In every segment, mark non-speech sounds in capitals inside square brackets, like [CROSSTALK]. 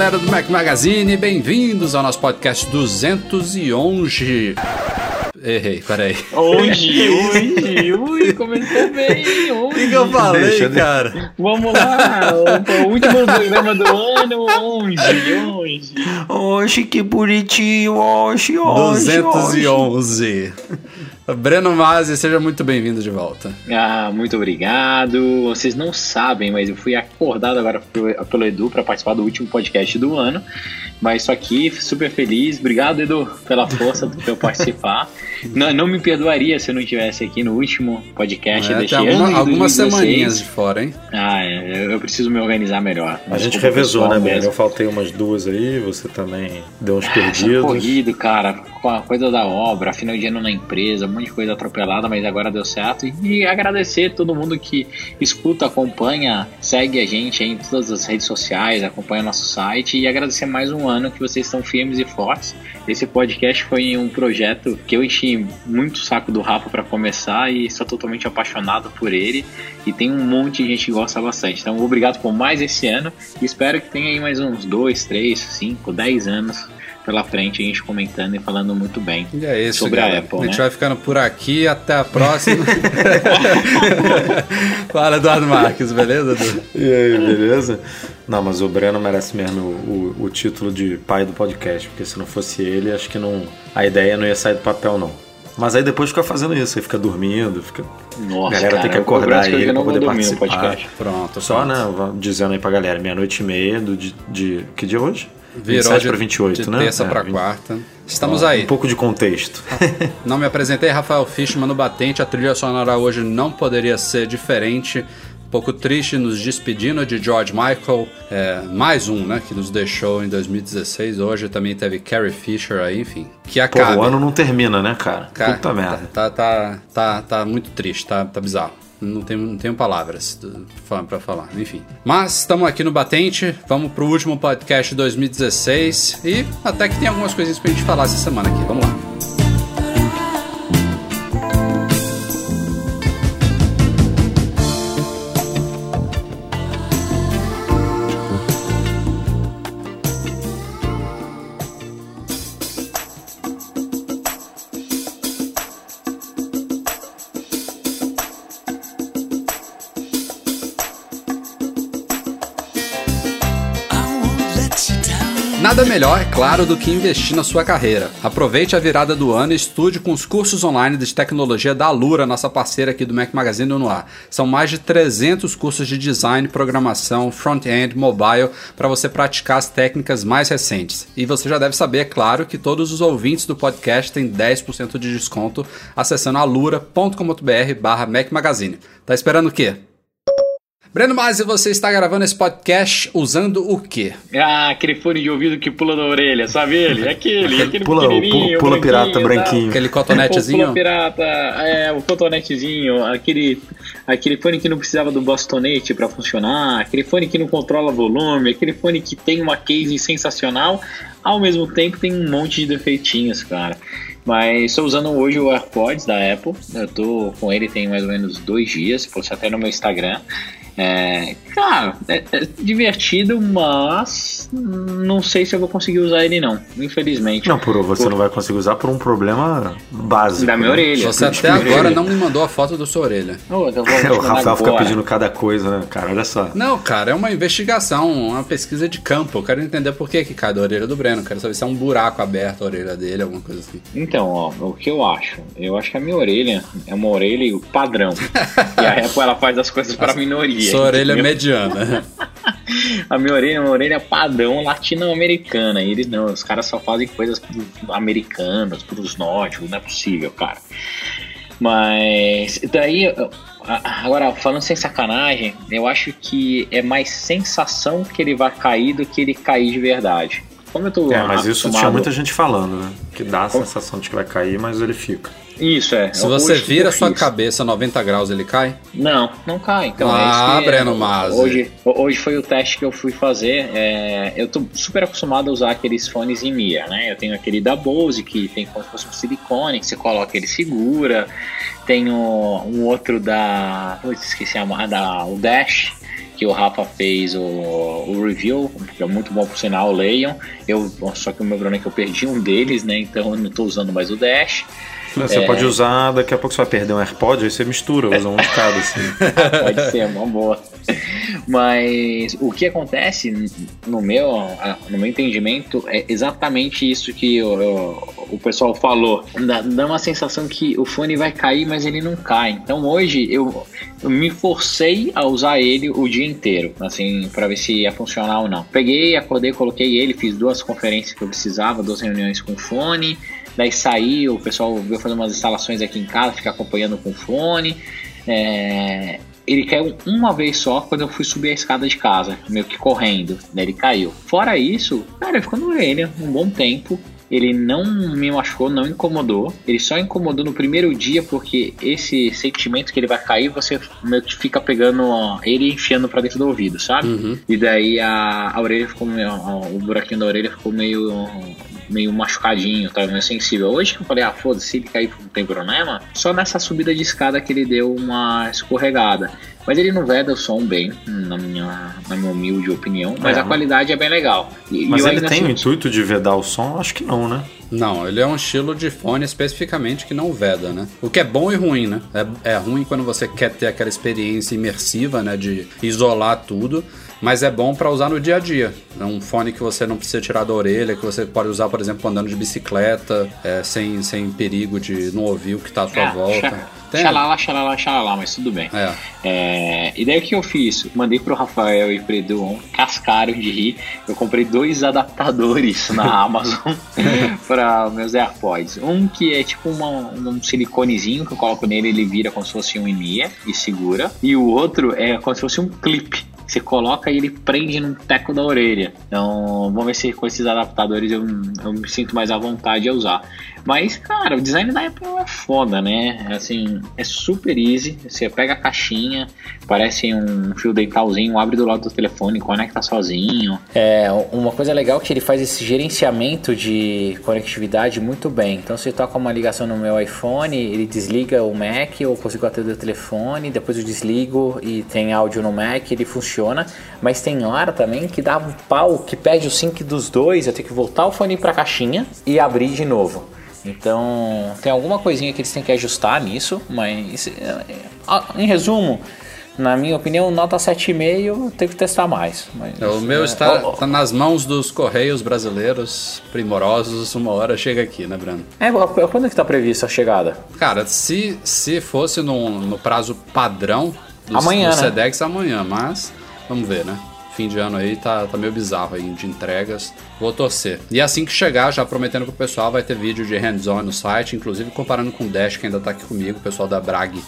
Galera do Mac Magazine, bem-vindos ao nosso podcast 211. Errei, peraí. Hoje, hoje, ui, [LAUGHS] começou bem, O hoje. que, que eu falei, Deixa, cara? Vamos lá, o, o último programa do ano, hoje, hoje. Oxe, que bonitinho, oxe, oxe, oxe. 211. Breno Mazzi, seja muito bem-vindo de volta. Ah, muito obrigado. Vocês não sabem, mas eu fui acordado agora pelo, Edu para participar do último podcast do ano. Mas isso aqui, super feliz. Obrigado, Edu, pela força de eu participar. [LAUGHS] não, não me perdoaria se eu não estivesse aqui no último podcast É, deste ano. alguma- algumas 2016. semaninhas de fora, hein? Ah, é, eu- eu preciso me organizar melhor. A gente Desculpa, revezou, né, mesmo. Eu faltei umas duas aí, você também deu uns Essa perdidos. corrido, cara, com a coisa da obra, final de ano na empresa, um monte de coisa atropelada, mas agora deu certo. E, e agradecer todo mundo que escuta, acompanha, segue a gente aí em todas as redes sociais, acompanha nosso site e agradecer mais um ano que vocês estão firmes e fortes. Esse podcast foi um projeto que eu enchi muito o saco do Rafa para começar e sou totalmente apaixonado por ele. E tem um monte de gente que gosta bastante. Então, obrigado por mais esse ano e espero que tenha aí mais uns 2, 3, 5, 10 anos pela frente, a gente comentando e falando muito bem. E é isso, Sobre a galera. Apple, a gente né? vai ficando por aqui, até a próxima. [LAUGHS] Fala, Eduardo Marques, beleza, Edu? E aí, beleza? Não, mas o Breno merece mesmo o, o título de pai do podcast, porque se não fosse ele, acho que não, a ideia não ia sair do papel, não. Mas aí depois fica fazendo isso, aí fica dormindo, fica. Nossa, A galera cara, tem que acordar aí pra poder participar. podcast. Pronto, Só, pronto. né, dizendo aí pra galera, meia-noite e meia do, de, de- Que dia é hoje? Virou 27 de, pra 28, de né? terça É, pra 20. quarta. Estamos Ó, aí. Um pouco de contexto. [LAUGHS] Não me apresentei, Rafael Fishman no Batente. A trilha sonora hoje não poderia ser diferente. Pouco triste nos despedindo de George Michael. É, mais um, né? Que nos deixou em 2016. Hoje também teve Carrie Fisher aí, enfim. Que Pô, acaba. o ano não termina, né, cara? Cara, Puta merda. Tá, tá, tá, tá muito triste, tá, tá bizarro. Não tenho, não tenho palavras pra falar, enfim. Mas estamos aqui no Batente, vamos pro último podcast de 2016 e até que tem algumas coisinhas pra gente falar essa semana aqui. Vamos lá. Nada melhor, é claro, do que investir na sua carreira. Aproveite a virada do ano e estude com os cursos online de tecnologia da Alura, nossa parceira aqui do Mac Magazine no ar. São mais de 300 cursos de design, programação, front-end, mobile, para você praticar as técnicas mais recentes. E você já deve saber, é claro, que todos os ouvintes do podcast têm 10% de desconto acessando alura.com.br barra Mac Magazine. Tá esperando o quê? Breno Mazzi, você está gravando esse podcast usando o quê? Ah, aquele fone de ouvido que pula da orelha, sabe ele? Aquele, [LAUGHS] aquele Pula- pequenininho, pula- pula pirata branquinho, branquinho. Aquele cotonetezinho? [LAUGHS] pula pirata, é, o cotonetezinho, aquele, aquele fone que não precisava do bastonete para funcionar, aquele fone que não controla volume, aquele fone que tem uma case sensacional, ao mesmo tempo tem um monte de defeitinhos, cara. Mas estou usando hoje o AirPods da Apple. Eu tô com ele tem mais ou menos dois dias, postou até no meu Instagram. É, cara, é, é divertido, mas não sei se eu vou conseguir usar ele não, infelizmente. Não, por você não vai conseguir usar por um problema básico. Da minha né? orelha. Você até agora não me mandou a foto da sua orelha. Eu te [LAUGHS] O Rafael fica agora. pedindo cada coisa, né, cara? Olha só. Não, cara, é uma investigação, uma pesquisa de campo. Eu quero entender por que, que cai da orelha do Breno. Quero saber se é um buraco aberto a orelha dele, alguma coisa assim. Então, ó, o que eu acho? Eu acho que a minha orelha é uma orelha padrão. [LAUGHS] e a Apple ela faz as coisas para minoria. [LAUGHS] Sua orelha é entendeu? mediana. [LAUGHS] A minha orelha é uma orelha padrão latino-americana. E Eles não, os caras só fazem coisas americanas, pros nórdicos, não é possível, cara. Mas daí, agora falando sem sacanagem, eu acho que é mais sensação que ele vai cair do que ele cair de verdade. Como eu tô É, mas isso tinha muita gente falando, né? Que dá a Como... sensação de que vai cair, mas ele fica. Isso, é. Se você vira sua cabeça 90 graus, ele cai? Não, não cai. Então, ah, é Breno Mas. Hoje, hoje foi o teste que eu fui fazer. É, eu tô super acostumado a usar aqueles fones em Mia, né? Eu tenho aquele da Bose, que tem como se fosse um silicone, que você coloca, ele segura. Tenho um outro da. Putz, esqueci a da o Dash que o Rafa fez o, o review, que é muito bom por sinal, leiam. Eu, só que o meu problema é que eu perdi um deles, né? Então eu não estou usando mais o Dash. Você é... pode usar, daqui a pouco você vai perder um AirPod, aí você mistura, usa um de cada, assim. [LAUGHS] pode ser, uma boa. Mas o que acontece no meu, no meu entendimento é exatamente isso que o, o pessoal falou. Dá, dá uma sensação que o fone vai cair, mas ele não cai. Então hoje eu, eu me forcei a usar ele o dia inteiro, assim, para ver se ia funcionar ou não. Peguei, acordei, coloquei ele, fiz duas conferências que eu precisava, duas reuniões com fone. Daí saí, o pessoal veio fazer umas instalações aqui em casa, ficar acompanhando com fone. É, ele caiu uma vez só quando eu fui subir a escada de casa, meio que correndo. Daí ele caiu. Fora isso, cara, ele ficou no orelha um bom tempo. Ele não me machucou, não incomodou. Ele só incomodou no primeiro dia porque esse sentimento que ele vai cair, você meio que fica pegando ó, ele enfiando para dentro do ouvido, sabe? Uhum. E daí a, a orelha ficou meio, ó, o buraquinho da orelha ficou meio meio machucadinho, tava meio sensível. Hoje que eu falei, ah, foda-se, se ele cair não tem problema, só nessa subida de escada que ele deu uma escorregada. Mas ele não veda o som bem, na minha, na minha humilde opinião, mas é, a qualidade é bem legal. E, mas ele tem assim, o intuito de vedar o som? Acho que não, né? Não, ele é um estilo de fone especificamente que não veda, né? O que é bom e ruim, né? É, é ruim quando você quer ter aquela experiência imersiva, né? De isolar tudo mas é bom para usar no dia a dia. É um fone que você não precisa tirar da orelha, que você pode usar, por exemplo, andando de bicicleta, é, sem, sem perigo de não ouvir o que está à sua é, volta. Tem. Xalala, xalala, xalala, mas tudo bem. É. É, e daí o que eu fiz? Mandei pro Rafael e pro Edu, cascaram de rir. Eu comprei dois adaptadores na [LAUGHS] Amazon [LAUGHS] para meus AirPods. Um que é tipo uma, um siliconezinho que eu coloco nele, ele vira como se fosse um IMIA e segura. E o outro é como se fosse um clipe você coloca e ele prende no teco da orelha. Então, vamos ver se com esses adaptadores eu, eu me sinto mais à vontade a usar. Mas, cara, o design da Apple é foda, né? Assim, é super easy. Você pega a caixinha, parece um fio dentalzinho, abre do lado do telefone, conecta sozinho. É, uma coisa legal é que ele faz esse gerenciamento de conectividade muito bem. Então, se toca uma ligação no meu iPhone, ele desliga o Mac, eu consigo atender o telefone, depois eu desligo e tem áudio no Mac, ele funciona. Mas tem hora também que dá um pau, que pede o sync dos dois, eu tenho que voltar o fone para a caixinha e abrir de novo. Então, tem alguma coisinha que eles têm que ajustar nisso, mas em resumo, na minha opinião, nota 7,5 tem que testar mais. Mas, é, o meu é, está, oh, oh. nas mãos dos Correios brasileiros primorosos, uma hora chega aqui, né, Brando? É, quando é que está prevista a chegada? Cara, se, se fosse no, no prazo padrão do, amanhã, do né? SEDEX, amanhã, mas vamos ver, né? Fim de ano aí tá, tá meio bizarro aí de entregas. Vou torcer. E assim que chegar, já prometendo pro pessoal, vai ter vídeo de hands-on no site, inclusive comparando com o Dash, que ainda tá aqui comigo, o pessoal da Brag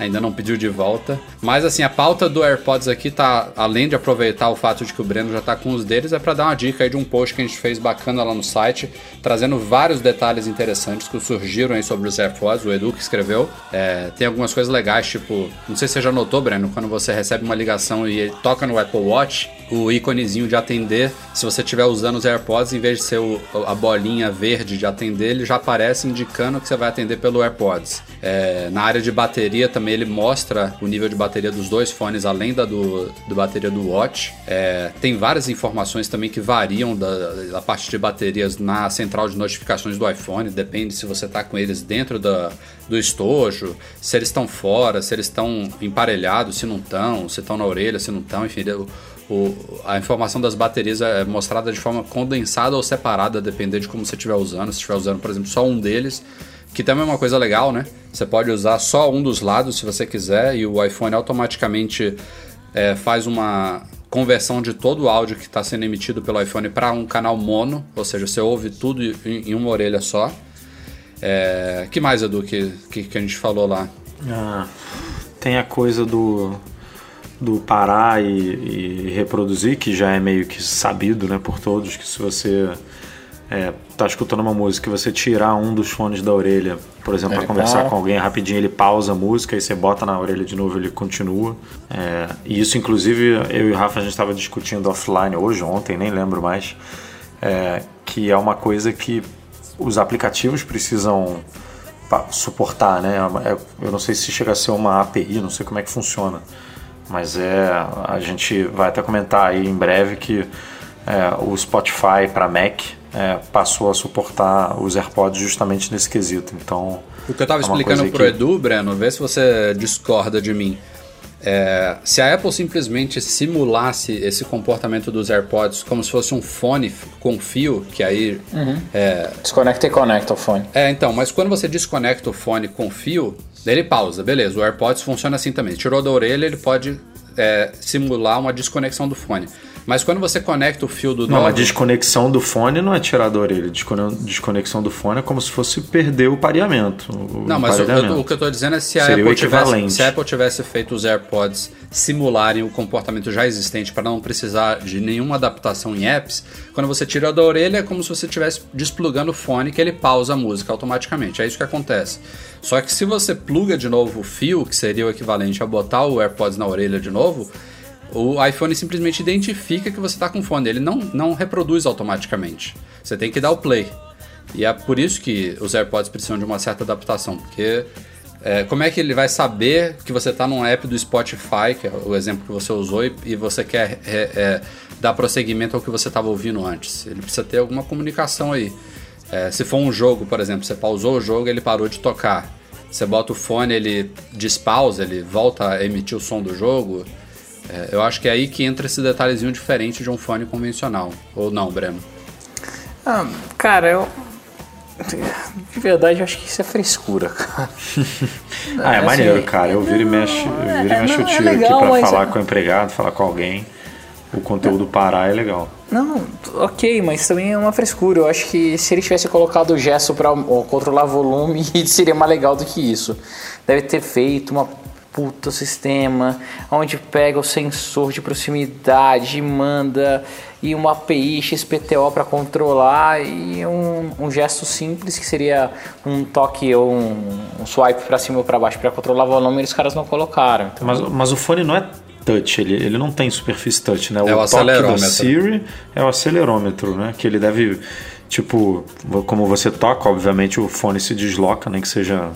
ainda não pediu de volta. Mas assim, a pauta do AirPods aqui tá, além de aproveitar o fato de que o Breno já tá com os deles, é para dar uma dica aí de um post que a gente fez bacana lá no site, trazendo vários detalhes interessantes que surgiram aí sobre os AirPods, o Edu que escreveu. É, tem algumas coisas legais, tipo, não sei se você já notou, Breno, quando você recebe uma ligação e ele toca no Apple Watch, o íconezinho de atender, se você estiver usando os AirPods, em vez de ser o, a bolinha verde de atender, ele já aparece indicando que você vai atender pelo AirPods. É, na área de bateria também ele mostra o nível de bateria dos dois fones, além da do, do bateria do Watch. É, tem várias informações também que variam da, da parte de baterias na central de notificações do iPhone, depende se você está com eles dentro da, do estojo, se eles estão fora, se eles estão emparelhados, se não estão, se estão na orelha, se não estão, enfim. O, a informação das baterias é mostrada de forma condensada ou separada, dependendo de como você estiver usando. Se estiver usando, por exemplo, só um deles, que também é uma coisa legal, né? Você pode usar só um dos lados se você quiser e o iPhone automaticamente é, faz uma conversão de todo o áudio que está sendo emitido pelo iPhone para um canal mono, ou seja, você ouve tudo em, em uma orelha só. É, que mais, Edu, que, que, que a gente falou lá? Ah, tem a coisa do, do parar e, e, reproduzir, que já é meio que sabido né, por todos, que se você é, tá escutando uma música e você tirar um dos fones da orelha, por exemplo, para conversar com alguém rapidinho, ele pausa a música e você bota na orelha de novo ele continua. É, e isso, inclusive, eu e o Rafa a gente estava discutindo offline hoje, ontem, nem lembro mais, é, que é uma coisa que os aplicativos precisam suportar, né? É, eu não sei se chega a ser uma API, não sei como é que funciona, mas é a gente vai até comentar aí em breve que é, o Spotify para Mac é, passou a suportar os AirPods justamente nesse quesito. Então, o que eu estava é explicando para o que... Edu, Breno, vê se você discorda de mim. É, se a Apple simplesmente simulasse esse comportamento dos AirPods como se fosse um fone com fio, que aí. Uhum. É, Desconecta e conecta o fone. É, então, mas quando você desconecta o fone com fio, ele pausa, beleza. O AirPods funciona assim também. Tirou da orelha, ele pode é, simular uma desconexão do fone. Mas quando você conecta o fio do Não, novo... a desconexão do fone não é tirar da orelha. Desconexão do fone é como se fosse perder o pareamento. O não, mas o, o, que eu estou dizendo é se a, Apple tivesse, se a Apple tivesse feito os AirPods simularem o comportamento já existente para não precisar de nenhuma adaptação em apps, quando você tira da orelha é como se você estivesse desplugando o fone que ele pausa a música automaticamente. É isso que acontece. Só que se você pluga de novo o fio, que seria o equivalente a botar o AirPods na orelha de novo, o iPhone simplesmente identifica que você está com fone, ele não, não reproduz automaticamente. Você tem que dar o play. E é por isso que os AirPods precisam de uma certa adaptação, porque é, como é que ele vai saber que você está num app do Spotify, que é o exemplo que você usou, e, e você quer é, é, dar prosseguimento ao que você estava ouvindo antes? Ele precisa ter alguma comunicação aí. É, se for um jogo, por exemplo, você pausou o jogo ele parou de tocar. Você bota o fone, ele despausa, ele volta a emitir o som do jogo. É, eu acho que é aí que entra esse detalhezinho diferente de um fone convencional. Ou não, Breno? Ah, cara, eu. De verdade, eu acho que isso é frescura, cara. [LAUGHS] ah, é, é maneiro, assim, cara. Eu viro e mexo, eu viro e mexo o tiro é legal, aqui pra falar com o empregado, falar com alguém. O conteúdo parar é legal. Não, ok, mas também é uma frescura. Eu acho que se ele tivesse colocado o gesto para controlar volume, [LAUGHS] seria mais legal do que isso. Deve ter feito uma puta sistema, onde pega o sensor de proximidade e manda e uma API XPTO para controlar e um, um, gesto simples que seria um toque ou um, um swipe para cima ou para baixo para controlar o volume, os caras não colocaram. Então... Mas, mas o fone não é touch, ele, ele não tem superfície touch, né? O, é o toque da Siri é o acelerômetro, né? Que ele deve, tipo, como você toca, obviamente o fone se desloca, nem que seja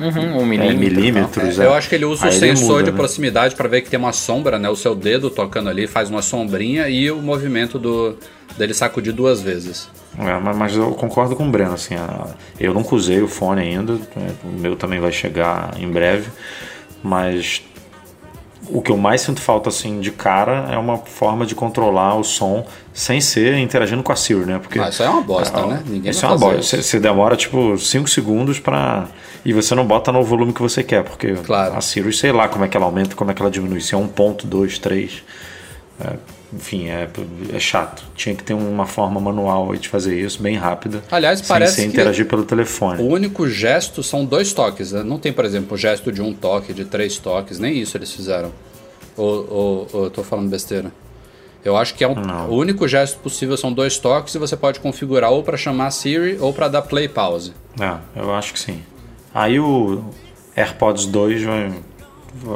Uhum, um milímetro. É, milímetros é. Eu acho que ele usa Aí o sensor muda, de né? proximidade para ver que tem uma sombra, né? O seu dedo tocando ali faz uma sombrinha e o movimento do dele sacudir duas vezes. É, mas eu concordo com o Breno, assim, eu nunca usei o fone ainda, né? o meu também vai chegar em breve, mas o que eu mais sinto falta assim de cara é uma forma de controlar o som sem ser interagindo com a Siri, né? Porque ah, isso é uma bosta, é, né? Ninguém isso é uma bosta. Você, você demora tipo 5 segundos para e você não bota no volume que você quer, porque claro. a Siri, sei lá como é que ela aumenta, como é que ela diminui, se é 1.2, 3. É, enfim, é, é chato. Tinha que ter uma forma manual de fazer isso, bem rápida. Aliás, sem parece sem interagir pelo telefone. O único gesto são dois toques. Né? Não tem, por exemplo, o gesto de um toque, de três toques. Nem isso eles fizeram. Ou, ou, ou eu tô falando besteira? Eu acho que é um, o único gesto possível são dois toques e você pode configurar ou para chamar Siri ou para dar play pause. É, eu acho que sim. Aí o AirPods 2 vai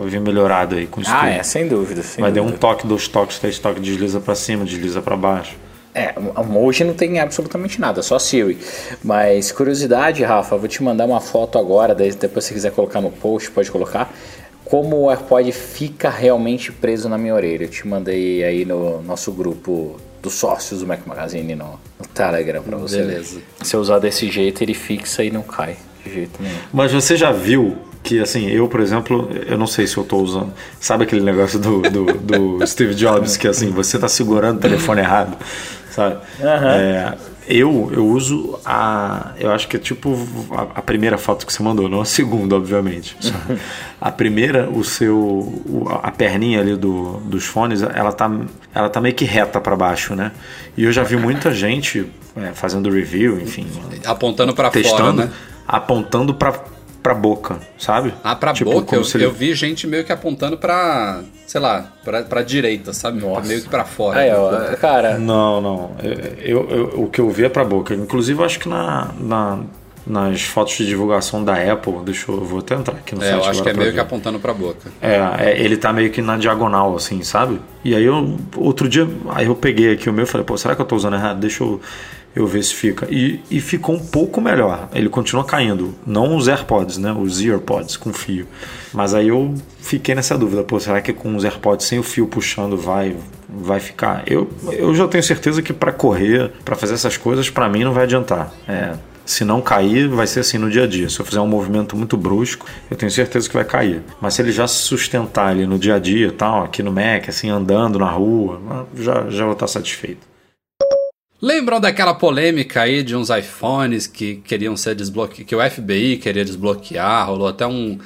vir melhorado aí com isso. Ah, tudo. é, sem dúvida. Sem vai dúvida. dar um toque, dois toques, três toques, desliza para cima, desliza para baixo. É, hoje não tem absolutamente nada, só Siri. Mas curiosidade, Rafa, vou te mandar uma foto agora, daí depois se quiser colocar no post, pode colocar. Como o AirPod fica realmente preso na minha orelha. Eu te mandei aí no nosso grupo dos sócios do Mac Magazine no, no Telegram pra você. Beleza. Se eu usar desse jeito, ele fixa e não cai de jeito nenhum. Mas você já viu que assim, eu, por exemplo, eu não sei se eu estou usando. Sabe aquele negócio do, do, do [LAUGHS] Steve Jobs que assim, você está segurando o telefone errado, sabe? Uhum. É, eu, eu uso a. Eu acho que é tipo a, a, primeira foto que você mandou, não a segunda, obviamente. [LAUGHS] a primeira, o seu. O, a perninha ali do, dos fones, ela tá, ela tá meio que reta para baixo, né? E eu já vi muita [LAUGHS] gente é, fazendo review, enfim. Apontando para fora, né? apontando pra, pra boca, sabe? Ah, pra Tipo, boca, eu, ele- eu vi gente meio que apontando pra, sei lá, pra, pra direita, sabe? Nossa. Meio que pra fora. Aí, ó, cara, Não, não. Eu, eu- o que eu vi é pra boca. Inclusive, eu acho que na, na- nas fotos de divulgação da Apple, deixa eu, eu vou até entrar aqui no É, site eu acho agora que é meio que ver. apontando pra boca. É, é, ele tá meio que na diagonal, assim, sabe? E aí eu, outro dia, aí eu peguei aqui o meu e falei, pô, será que eu tô usando errado? Deixa eu, eu ver se fica. E, e ficou um pouco melhor. Ele continua caindo. Não os AirPods, né? Os EarPods com fio. Mas aí eu fiquei nessa dúvida, pô, será que com os AirPods sem o fio puxando vai vai ficar? Eu, eu já tenho certeza que para correr, para fazer essas coisas, para mim não vai adiantar. É, se não cair, vai ser assim no dia a dia. Se eu fizer um movimento muito brusco, eu tenho certeza que vai cair. Mas se ele já se sustentar ali no dia a dia, e tal, aqui no Mac, assim, andando na rua, já, já vou estar satisfeito. Lembram daquela polêmica aí de uns iPhones que queriam ser desbloqueados, que o FBI queria desbloquear, rolou até um,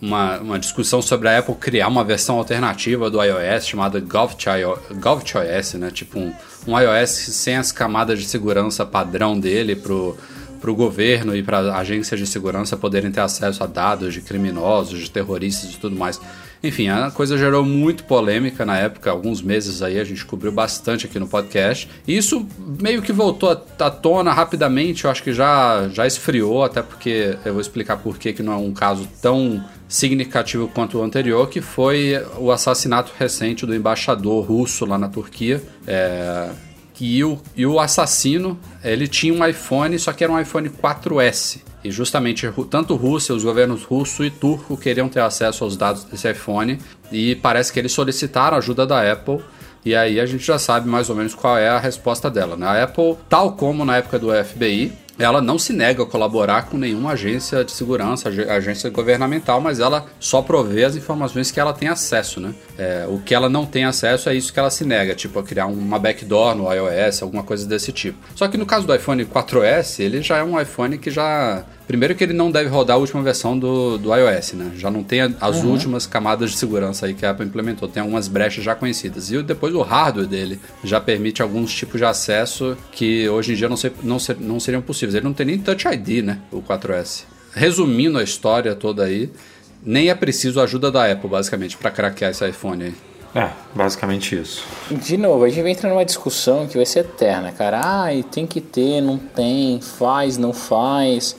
uma, uma discussão sobre a Apple criar uma versão alternativa do iOS chamada GovCHOS, né? Tipo um, um iOS sem as camadas de segurança padrão dele pro, pro governo e para agências de segurança poderem ter acesso a dados de criminosos, de terroristas e tudo mais. Enfim, a coisa gerou muito polêmica na época, alguns meses aí a gente cobriu bastante aqui no podcast. E isso meio que voltou à tona rapidamente, eu acho que já, já esfriou, até porque eu vou explicar por que que não é um caso tão significativo quanto o anterior, que foi o assassinato recente do embaixador russo lá na Turquia. É, que o, e o assassino, ele tinha um iPhone, só que era um iPhone 4S. E justamente tanto Rússia, os governos russo e turco queriam ter acesso aos dados desse iPhone. E parece que eles solicitaram ajuda da Apple. E aí a gente já sabe mais ou menos qual é a resposta dela. Né? A Apple, tal como na época do FBI, ela não se nega a colaborar com nenhuma agência de segurança, ag- agência governamental, mas ela só provê as informações que ela tem acesso, né? É, o que ela não tem acesso é isso que ela se nega, tipo a criar uma backdoor no iOS, alguma coisa desse tipo. Só que no caso do iPhone 4S, ele já é um iPhone que já Primeiro que ele não deve rodar a última versão do, do iOS, né? Já não tem as últimas camadas de segurança aí que a Apple implementou. Tem algumas brechas já conhecidas. E depois o hardware dele já permite alguns tipos de acesso que hoje em dia não, ser, não, ser- não seriam possíveis. Ele não tem nem Touch ID, né? O 4S. Resumindo a história toda aí, nem é preciso a ajuda da Apple, basicamente, para craquear esse iPhone aí. É, basicamente isso. De novo, a gente entra numa discussão que vai ser eterna, cara. Ah, e tem que ter, não tem, faz, não faz.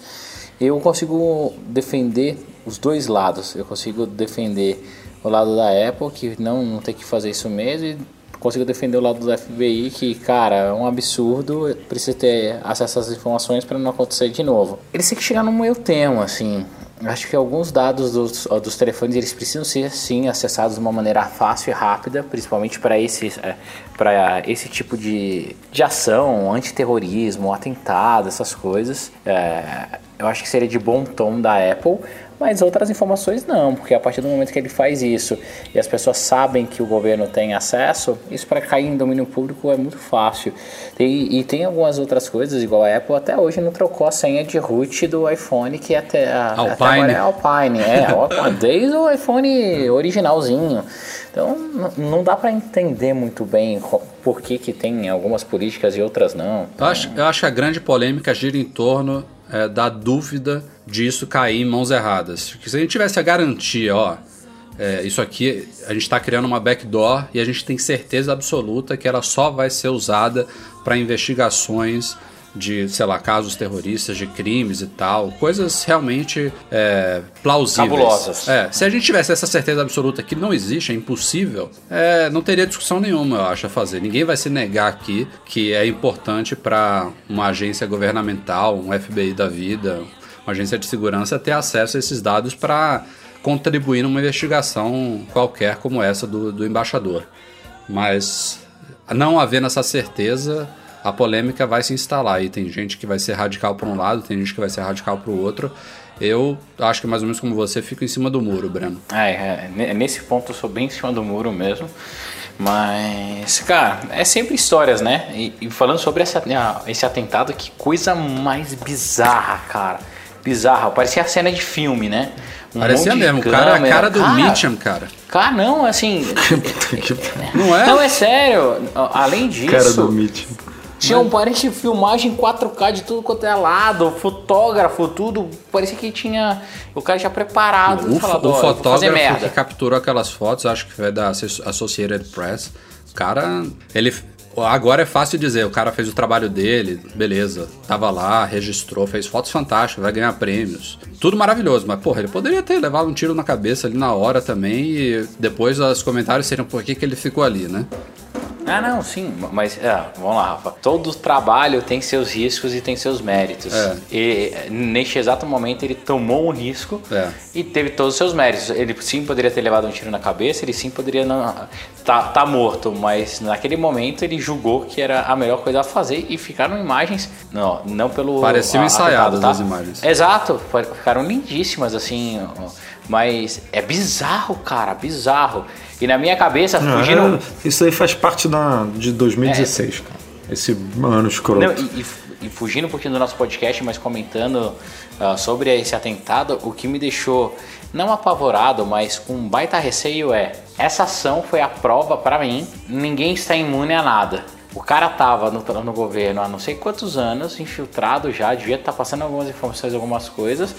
Eu consigo defender os dois lados. Eu consigo defender o lado da Apple, que não, não tem que fazer isso mesmo, e consigo defender o lado do FBI, que, cara, é um absurdo, precisa ter acesso às informações para não acontecer de novo. Eles têm que chegar no meio termo, assim. Acho que alguns dados dos, dos telefones eles precisam ser sim acessados de uma maneira fácil e rápida, principalmente para esse, é, para esse tipo de, de ação, antiterrorismo, atentado, essas coisas. É, eu acho que seria de bom tom da Apple, mas outras informações não, porque a partir do momento que ele faz isso e as pessoas sabem que o governo tem acesso, isso para cair em domínio público é muito fácil. E, e tem algumas outras coisas, igual a Apple até hoje não trocou a senha de root do iPhone, que até, a- até Alpine. agora é Alpine, é, [LAUGHS] desde o iPhone originalzinho. Então não dá para entender muito bem por que, que tem algumas políticas e outras não. Eu acho, eu acho que a grande polêmica gira em torno é, da dúvida disso cair em mãos erradas. Porque se a gente tivesse a garantia, ó, é, isso aqui a gente está criando uma backdoor e a gente tem certeza absoluta que ela só vai ser usada para investigações de, sei lá, casos terroristas, de crimes e tal, coisas realmente é, plausíveis. Cabulosas. É, se a gente tivesse essa certeza absoluta que não existe, é impossível, é, não teria discussão nenhuma, eu acho, a fazer. Ninguém vai se negar aqui que é importante para uma agência governamental, um FBI da vida, uma agência de segurança ter acesso a esses dados para contribuir numa investigação qualquer como essa do, do embaixador. Mas não havendo essa certeza, a polêmica vai se instalar. E tem gente que vai ser radical para um lado, tem gente que vai ser radical para o outro. Eu acho que mais ou menos como você, fico em cima do muro, Breno. É, é, ne- nesse ponto eu sou bem em cima do muro mesmo. Mas, cara, é sempre histórias, né? E, e falando sobre essa, ah, esse atentado, que coisa mais bizarra, cara. Bizarra. Parecia a cena de filme, né? Um Parecia mesmo, o cara é a cara do Cara, Mitcham, cara. Cara, não, assim. [LAUGHS] Não é? Não, é sério. Além disso. Cara do Mitch. Tinha um parente de filmagem 4K de tudo quanto é lado, fotógrafo, tudo. Parecia que tinha. O cara já preparado. O, falado, o "Ó, eu vou fazer fotógrafo merda. que capturou aquelas fotos, acho que foi da Associated Press. O cara, ele agora é fácil dizer, o cara fez o trabalho dele, beleza, tava lá, registrou, fez fotos fantásticas, vai ganhar prêmios. Tudo maravilhoso, mas porra, ele poderia ter levado um tiro na cabeça ali na hora também e depois os comentários seriam por que, que ele ficou ali, né? Ah, não, sim, mas é, vamos lá, Rafa. Todo trabalho tem seus riscos e tem seus méritos. É. E neste exato momento ele tomou um risco É. e teve todos os seus méritos. Ele sim poderia ter levado um tiro na cabeça, ele sim poderia não tá, tá morto, mas naquele momento ele julgou que era a melhor coisa a fazer e ficaram imagens, não, não pelo Pareciam ensaiadas atentado, as imagens. Exato, ficaram lindíssimas assim, mas é bizarro, cara, bizarro. E na minha cabeça, fugindo É, isso aí faz parte da, de 2016, cara. Esse ano escroto. Não, e, e- fugindo um pouquinho do nosso podcast, mas comentando ah, sobre esse atentado, o que me deixou não apavorado, mas com um baita receio é: essa ação foi a prova pra mim, ninguém está imune a nada. O cara tava no, no governo há não sei quantos anos, infiltrado já, devia estar passando algumas informações, algumas coisas,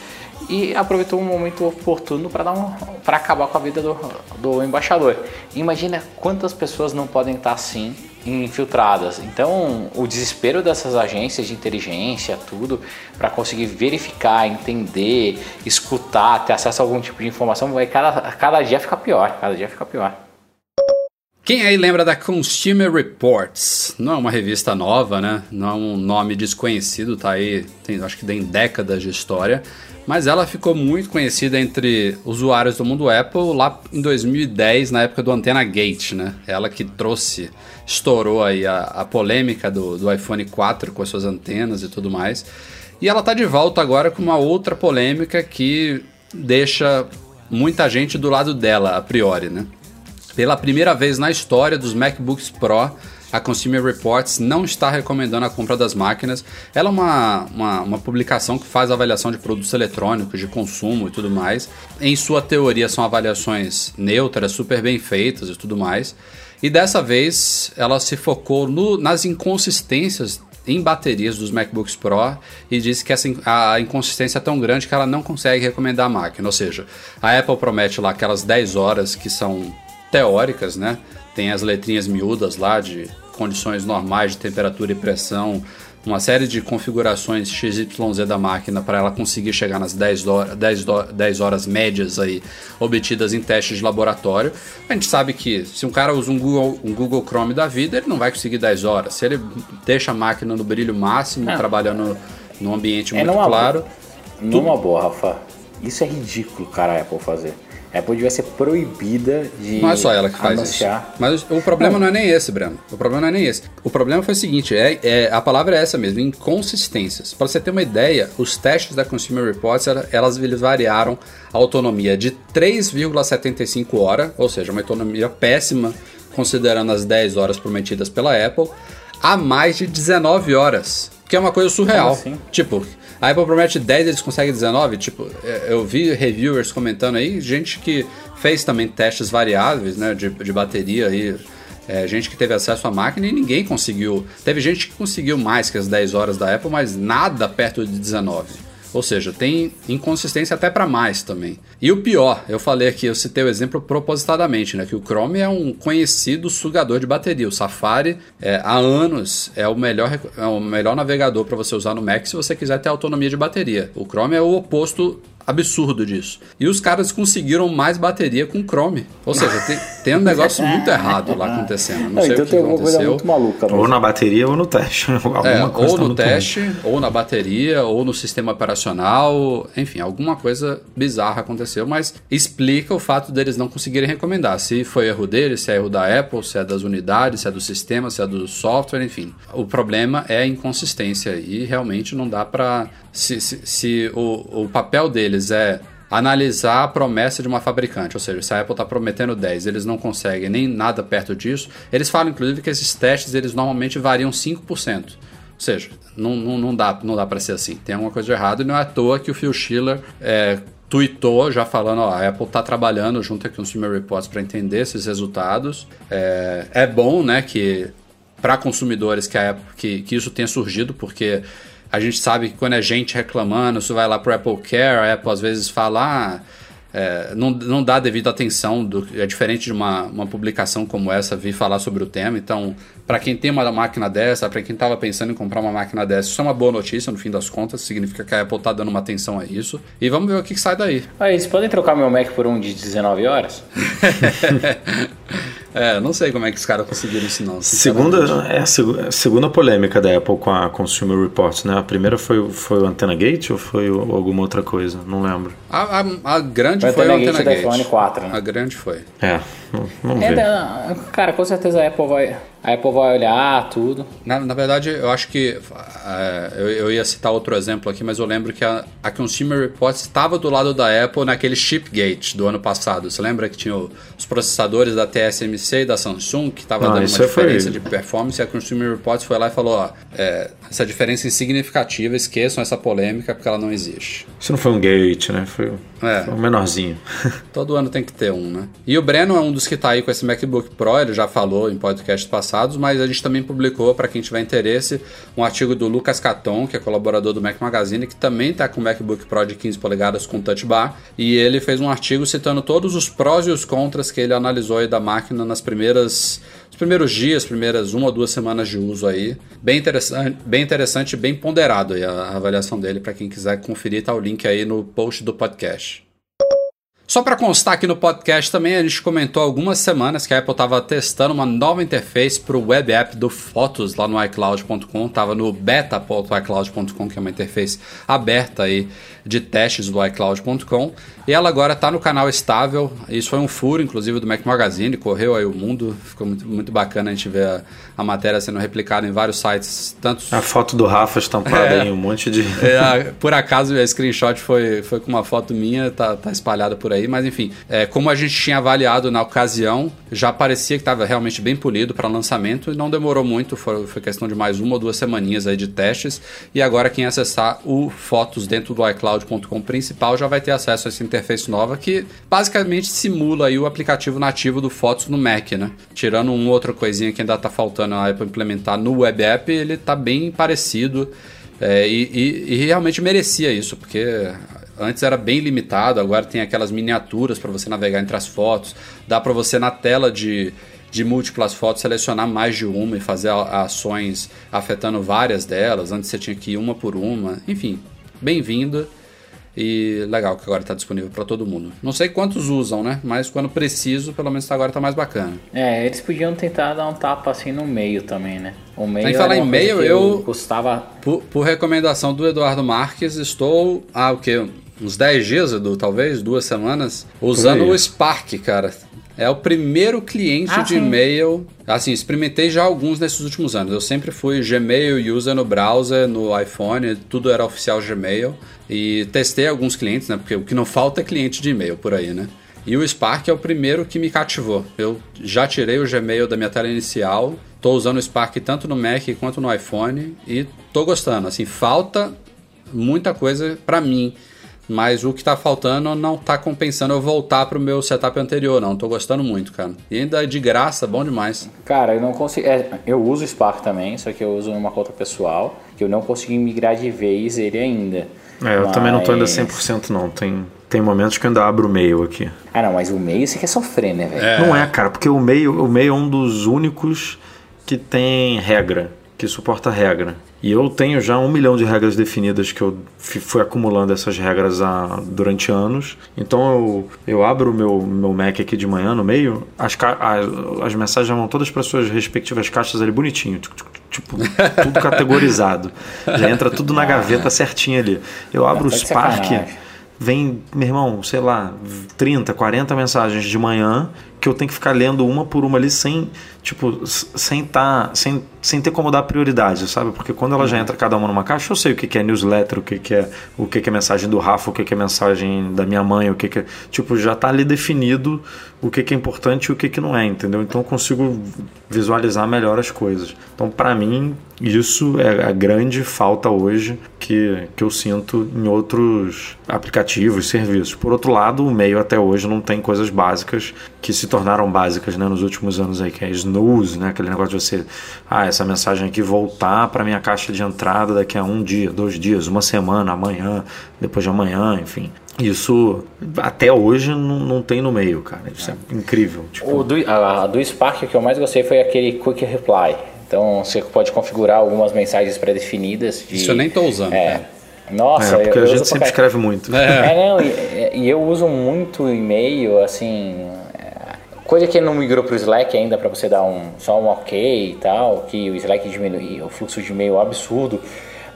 e aproveitou um momento oportuno para um, para acabar com a vida do, do embaixador. Imagina quantas pessoas não podem estar assim infiltradas. Então, o desespero dessas agências de inteligência, tudo, para conseguir verificar, entender, escutar, ter acesso a algum tipo de informação, vai cada, cada dia fica pior, cada dia fica pior. Quem aí lembra da Consumer Reports? Não é uma revista nova, né? Não é um nome desconhecido, tá aí, tem, acho que tem décadas de história. Mas ela ficou muito conhecida entre usuários do mundo Apple lá em 2010, na época do Antena Gate, né? Ela que trouxe, estourou aí a, a polêmica do, do iPhone 4 com as suas antenas e tudo mais. E ela tá de volta agora com uma outra polêmica que deixa muita gente do lado dela, a priori, né? Pela primeira vez na história dos MacBooks Pro, a Consumer Reports não está recomendando a compra das máquinas. Ela é uma, uma, uma publicação que faz avaliação de produtos eletrônicos, de consumo e tudo mais. Em sua teoria, são avaliações neutras, super bem feitas e tudo mais. E dessa vez, ela se focou no- nas inconsistências em baterias dos MacBooks Pro e disse que essa, a inconsistência é tão grande que ela não consegue recomendar a máquina. Ou seja, a Apple promete lá aquelas 10 horas que são teóricas, né? Tem as letrinhas miúdas lá de condições normais de temperatura e pressão, uma série de configurações XYZ da máquina para ela conseguir chegar nas 10, horas, 10, do- 10 horas médias aí obtidas em testes de laboratório. A gente sabe que se um cara usa um Google, um Google Chrome da vida, ele não vai conseguir 10 horas. Se ele deixa a máquina no brilho máximo, Não. trabalhando num ambiente É muito numa claro, Numa boa, Rafa. Isso é ridículo, cara, a Apple fazer. Apple devia ser proibida de Não é só ela que faz anunciar. isso. Mas o problema não. é nem esse, Breno. O problema não é nem esse. O problema foi o seguinte: é, é- a palavra é essa mesmo, inconsistências. Para você ter uma ideia, os testes da Consumer Reports, ela- elas variaram a autonomia de 3,75 horas, ou seja, uma autonomia péssima, considerando as 10 horas prometidas pela Apple, a mais de 19 horas. Que é uma coisa surreal. Assim? Tipo, a Apple promete 10, eles conseguem 19. Tipo, é, eu vi reviewers comentando aí, gente que fez também testes variáveis, né, de, de bateria aí. é, gente que teve acesso à máquina e ninguém conseguiu. Teve gente que conseguiu mais que as 10 horas da Apple, mas nada perto de 19. Ou seja, tem inconsistência até para mais também. E o pior, eu falei aqui, eu citei o exemplo propositadamente, né? Que o Chrome é um conhecido sugador de bateria. O Safari, é, há anos, é o melhor, é o melhor navegador para você usar no Mac se você quiser ter autonomia de bateria. O Chrome é o oposto absurdo disso. E os caras conseguiram mais bateria com Chrome. Ou seja, tem, tem um negócio [LAUGHS] muito errado lá acontecendo. Não, Não, sei então o que tem alguma coisa aconteceu. muito maluca. Ou na bateria ou no teste. [LAUGHS] Alguma É, coisa ou tá no teste, ou na bateria, ou no sistema operacional, enfim, alguma coisa bizarra aconteceu, mas explica o fato deles não conseguirem recomendar. Se foi erro deles, se é erro da Apple, se é das unidades, se é do sistema, se é do software, enfim. O problema é a inconsistência e realmente não dá pra. Se, se, se o, o papel deles é analisar a promessa de uma fabricante, ou seja, se a Apple está prometendo 10, eles não conseguem nem nada perto disso. Eles falam, inclusive, que esses testes eles normalmente variam 5%. Ou seja, não, não, não dá, não dá para ser assim. Tem alguma coisa de errado e não é à toa que o Phil Schiller é, tweetou já falando, ó, a Apple está trabalhando junto com o Consumer Reports para entender esses resultados. É, é bom, né, que para consumidores que, a, que, que isso tenha surgido, porque a gente sabe que quando é gente reclamando, você vai lá para o Apple Care, a Apple às vezes fala. Ah, é, não, não dá devida atenção, do, é diferente de uma, uma publicação como essa vir falar sobre o tema. Então, para quem tem uma máquina dessa, para quem estava pensando em comprar uma máquina dessa, isso é uma boa notícia no fim das contas, significa que a Apple está dando uma atenção a isso. E vamos ver o que, que sai daí. Aí, vocês podem trocar meu Mac por um de 19 horas? [LAUGHS] É, não sei como é que os caras conseguiram isso não. Segunda, é a segunda polêmica da Apple com a Consumer Reports, né? A primeira foi, foi o Antena Gate ou foi alguma outra coisa? Não lembro. A, a, a grande foi, foi o Antena Gate. iPhone 4, né? A grande foi. É, vamos é, ver. cara, com certeza a Apple vai a Apple vai olhar tudo. Na, na verdade, eu acho que. É, eu, eu, ia citar outro exemplo aqui, mas eu lembro que a, a Consumer Reports estava do lado da Apple naquele Chipgate do ano passado. Você lembra que tinha o, os processadores da TSMC e da Samsung, que estava dando uma diferença foi... de performance, e a Consumer Reports foi lá e falou: ó, é, essa diferença é insignificativa, esqueçam essa polêmica porque ela não existe. Isso não foi um gate, né? Foi, é. foi um menorzinho. Todo ano tem que ter um, né? E o Breno é um dos que está aí com esse MacBook Pro, ele já falou em podcast mas a gente também publicou, para quem tiver interesse, um artigo do Lucas Caton, que é colaborador do Mac Magazine, que também está com o MacBook Pro de 15 polegadas com Touch Bar, e ele fez um artigo citando todos os prós e os contras que ele analisou da máquina nas primeiras os primeiros dias, primeiras uma ou duas semanas de uso aí. Bem interessante, bem interessante, bem ponderado a avaliação dele para quem quiser conferir, tá o link aí no post do podcast. Só para constar aqui no podcast também, a gente comentou algumas semanas que a Apple estava testando uma nova interface para o web app do Fotos lá no iCloud.com. Estava no beta.icloud.com, que é uma interface aberta aí de testes do iCloud.com. E ela agora está no canal estável. Isso foi um furo, inclusive, do Mac Magazine, correu aí o mundo. Ficou muito, muito bacana a gente ver a, a matéria sendo replicada em vários sites. Tantos... A foto do Rafa estampada [LAUGHS] é, em um monte de. É, [LAUGHS] por acaso a screenshot foi, foi com uma foto minha, tá, tá espalhada por aí, mas enfim. É, como a gente tinha avaliado na ocasião, já parecia que estava realmente bem polido para lançamento e não demorou muito, foi, foi questão de mais uma ou duas semaninhas aí de testes. E agora quem acessar o Fotos dentro do iCloud.com principal já vai ter acesso a essa interface nova que basicamente simula aí o aplicativo nativo do Fotos no Mac, né? Tirando uma outra coisinha que ainda está faltando a Apple implementar no web app, ele está bem parecido é, e, e, e realmente merecia isso, porque antes era bem limitado, agora tem aquelas miniaturas para você navegar entre as fotos, dá para você na tela de, de múltiplas fotos selecionar mais de uma e fazer ações afetando várias delas, antes você tinha que ir uma por uma, enfim, bem-vindo. E legal que agora está disponível para todo mundo. Não sei quantos usam, né? Mas quando preciso, pelo menos agora está mais bacana. É, eles podiam tentar dar um tapa assim no meio também, né? O meio Sem falar em meio, eu. Custava. Por, por, recomendação do Eduardo Marques, estou há o quê? Uns 10 dias, Edu, talvez, duas semanas, usando o Spark, cara. É o primeiro cliente ah, de e-mail. Assim, experimentei já alguns nesses últimos anos. Eu sempre fui Gmail user no browser, no iPhone, tudo era oficial Gmail. E testei alguns clientes, né? Porque o que não falta é cliente de e-mail por aí, né? E o Spark é o primeiro que me cativou. Eu já tirei o Gmail da minha tela inicial, estou usando o Spark tanto no Mac quanto no iPhone e estou gostando. Assim, falta muita coisa para mim mas o que tá faltando não tá compensando eu voltar pro meu setup anterior, não. Tô gostando muito, cara. E ainda é de graça, bom demais. Cara, eu não consigo. É, eu uso o Spark também, só que eu uso numa conta pessoal, que eu não consegui migrar de vez ele ainda. É, eu mas... também não tô ainda 100% não. Tem, tem momentos que eu ainda abro o mail aqui. Ah, não, mas o mail você quer sofrer, né, velho? É. Não é, cara, porque o mail, o mail é um dos únicos que tem regra, que suporta regra. E eu tenho já um milhão de regras definidas que eu fui acumulando essas regras há, durante anos. Então eu, eu abro o meu, meu Mac aqui de manhã no meio, as, as, as mensagens vão todas para suas respectivas caixas ali bonitinho. Tipo, tudo categorizado. Já entra tudo na [LAUGHS] gaveta certinho ali. Eu abro o Spark, vem, meu irmão, sei lá, 30, 40 mensagens de manhã que eu tenho que ficar lendo uma por uma ali sem, tipo, sem tá, sem, sem ter como dar prioridade, sabe? Porque quando ela já uhum. entra cada uma numa caixa, eu sei o que, que é newsletter, o que, que é o que, que é mensagem do Rafa, o que, que é mensagem da minha mãe, o que, que é. Tipo, já tá ali definido o que, que é importante e o que, que não é, entendeu? Então eu consigo visualizar melhor as coisas. Então, para mim, isso é a grande falta hoje que, que eu sinto em outros aplicativos, serviços. Por outro lado, o meio até hoje não tem coisas básicas que se tornaram básicas né, nos últimos anos aí, que é snooze, né? Aquele negócio de você, ah, essa mensagem aqui voltar para minha caixa de entrada daqui a um dia, dois dias, uma semana, amanhã, depois de amanhã, enfim. Isso até hoje não, não tem no meio, cara. Isso é, é incrível. Tipo... O do, a, do Spark que eu mais gostei foi aquele Quick Reply. Então você pode configurar algumas mensagens pré-definidas. De, Isso eu nem estou usando. É. Nossa, é, porque eu, a gente sempre escreve muito. É, é não, e, e, eu uso muito e-mail, assim. Coisa que não migrou para o Slack ainda para você dar um só um ok e tal, que o Slack diminui o fluxo de e-mail é absurdo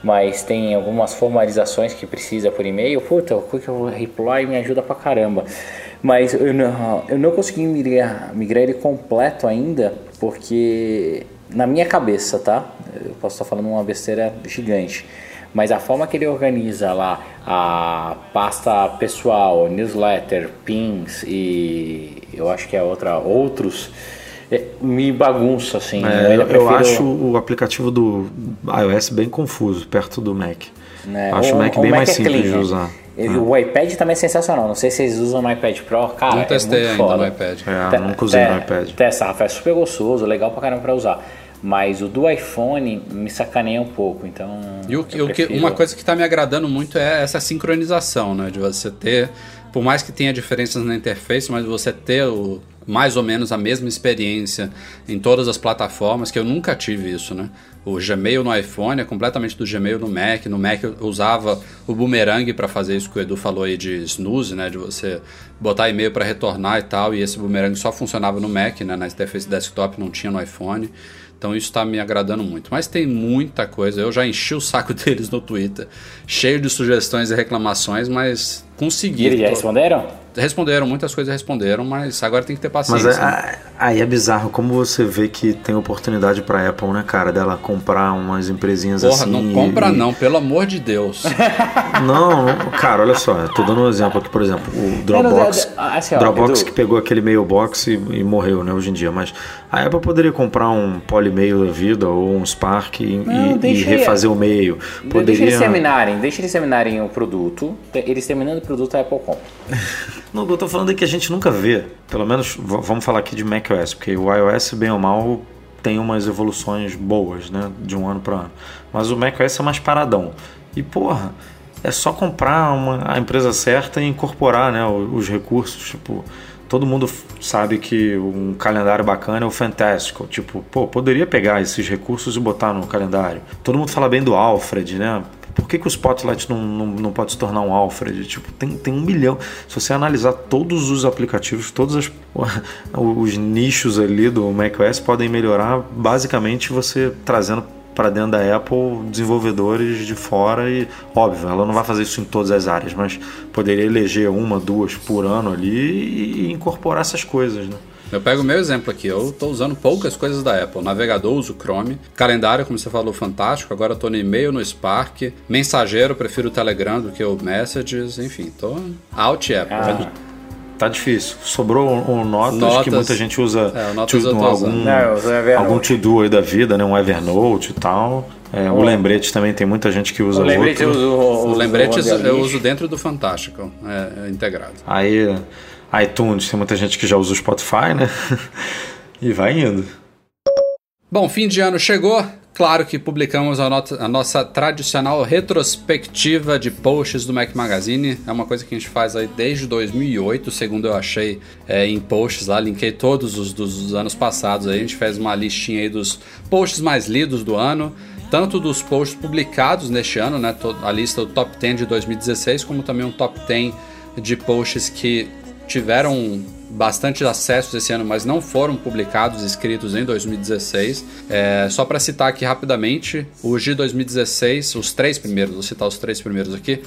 mas tem algumas formalizações que precisa por e-mail, puta, o Quick Reply me ajuda pra caramba. Mas eu não, eu não consegui migrar, migrar ele completo ainda, porque na minha cabeça, tá? Eu posso estar falando uma besteira gigante. Mas a forma que ele organiza lá a pasta pessoal, newsletter, pins e eu acho que é outra, outros, é, me bagunça assim. É, eu, prefiro... eu, acho o aplicativo do iOS bem confuso perto do Mac. É, acho o, Mac bem Mac mais é simples clean, de usar. Ele, o iPad também é sensacional. Não sei se vocês usam no iPad Pro. Cara, não testei é ainda foda. no iPad. É, nunca usei no iPad. Testa, Rafa, é super gostoso, legal pra caramba pra usar. Mas o do iPhone me sacaneia um pouco, então. E o, que, uma coisa que está me agradando muito é essa sincronização, né? De você ter, por mais que tenha diferenças na interface, mas você ter o, mais ou menos a mesma experiência em todas as plataformas, que eu nunca tive isso, né? O Gmail no iPhone é completamente do Gmail no Mac. No Mac eu usava o Boomerang para fazer isso que o Edu falou aí de snooze, né? De você botar e-mail para retornar e tal. E esse Boomerang só funcionava no Mac, né? Na interface desktop não tinha no iPhone. Então isso está me agradando muito. Mas tem muita coisa. Eu já enchi o saco [LAUGHS] deles no Twitter, cheio de sugestões e reclamações, mas consegui. E eles já responderam? Responderam, muitas coisas responderam, mas agora tem que ter paciência. Mas é, aí é bizarro como você vê que tem oportunidade pra Apple, né, cara? Dela comprar umas empresinhas Porra, assim. não compra e... não, pelo amor de Deus. [LAUGHS] não, cara, olha só, eu tô dando um exemplo aqui, por exemplo, o Dropbox. Assim, ó, Dropbox que pegou aquele mailbox e, e, morreu, né, hoje em dia. Mas a Apple poderia comprar um Polymail da vida ou um Spark e, não, e, e refazer o e-mail. Poderia... Deixa eles terminarem, deixa eles terminarem o produto. Eles terminando o produto, Apple compra. [LAUGHS] Não, eu tô falando é que a gente nunca vê. Pelo menos vamos falar aqui de macOS, porque o iOS, bem ou mal, tem umas evoluções boas, né? De um ano para ano. Mas o macOS é mais paradão. E porra, é só comprar uma, a empresa certa e incorporar né, os, os recursos. Tipo, todo mundo sabe que um calendário bacana é o Fantástico. Tipo, pô, poderia pegar esses recursos e botar no calendário. Todo mundo fala bem do Alfred, né? Por que, que o Spotlight não, não, não pode se tornar um Alfred? Tipo, tem, tem um milhão. Se você analisar todos os aplicativos, todos as, [LAUGHS] os nichos ali do macOS podem melhorar basicamente você trazendo para dentro da Apple desenvolvedores de fora e óbvio ela não vai fazer isso em todas as áreas mas poderia eleger uma duas por ano ali e incorporar essas coisas né? Eu pego o meu exemplo aqui, eu estou usando poucas coisas da Apple. Navegador, uso Chrome. Calendário, como você falou, fantástico. Agora estou no e-mail, no Spark. Mensageiro, prefiro o Telegram do que o Messages. Enfim, estou out Apple. Ah. Tá difícil. Sobrou o Notas, Notas, que muita gente usa é, Notas to, algum, Não, algum to-do aí da vida, né? Um Evernote e tal. É, o lembrete também tem muita gente que usa o lembrete outro. Eu uso, o, o lembrete eu uso dentro do Fantástico, é integrado. Aí iTunes, tem muita gente que já usa o Spotify, né? [LAUGHS] e vai indo. Bom, fim de ano chegou. Claro que publicamos a, a, nossa tradicional retrospectiva de posts do Mac Magazine. É uma coisa que a gente faz aí desde 2008, segundo eu achei é, em posts lá. Linkei todos os dos anos passados aí. A gente fez uma listinha aí dos posts mais lidos do ano. Tanto dos posts publicados neste ano, né? A lista do top 10 de 2016, como também um top 10 de posts que tiveram bastante acessos esse ano, mas não foram publicados, escritos em 2016. É, só para citar aqui rapidamente, os de 2016, os três primeiros, vou citar os três primeiros aqui.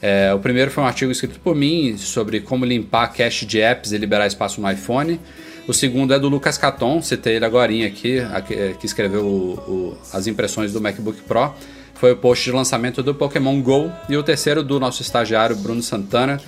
É, o primeiro foi um artigo escrito por mim sobre como limpar cache de apps e liberar espaço no iPhone. O segundo é do Lucas Caton, citei ele agora aqui, aqui que escreveu o, o, as impressões do MacBook Pro. Foi o post de lançamento do Pokémon GO. E o terceiro do nosso estagiário Bruno Santana,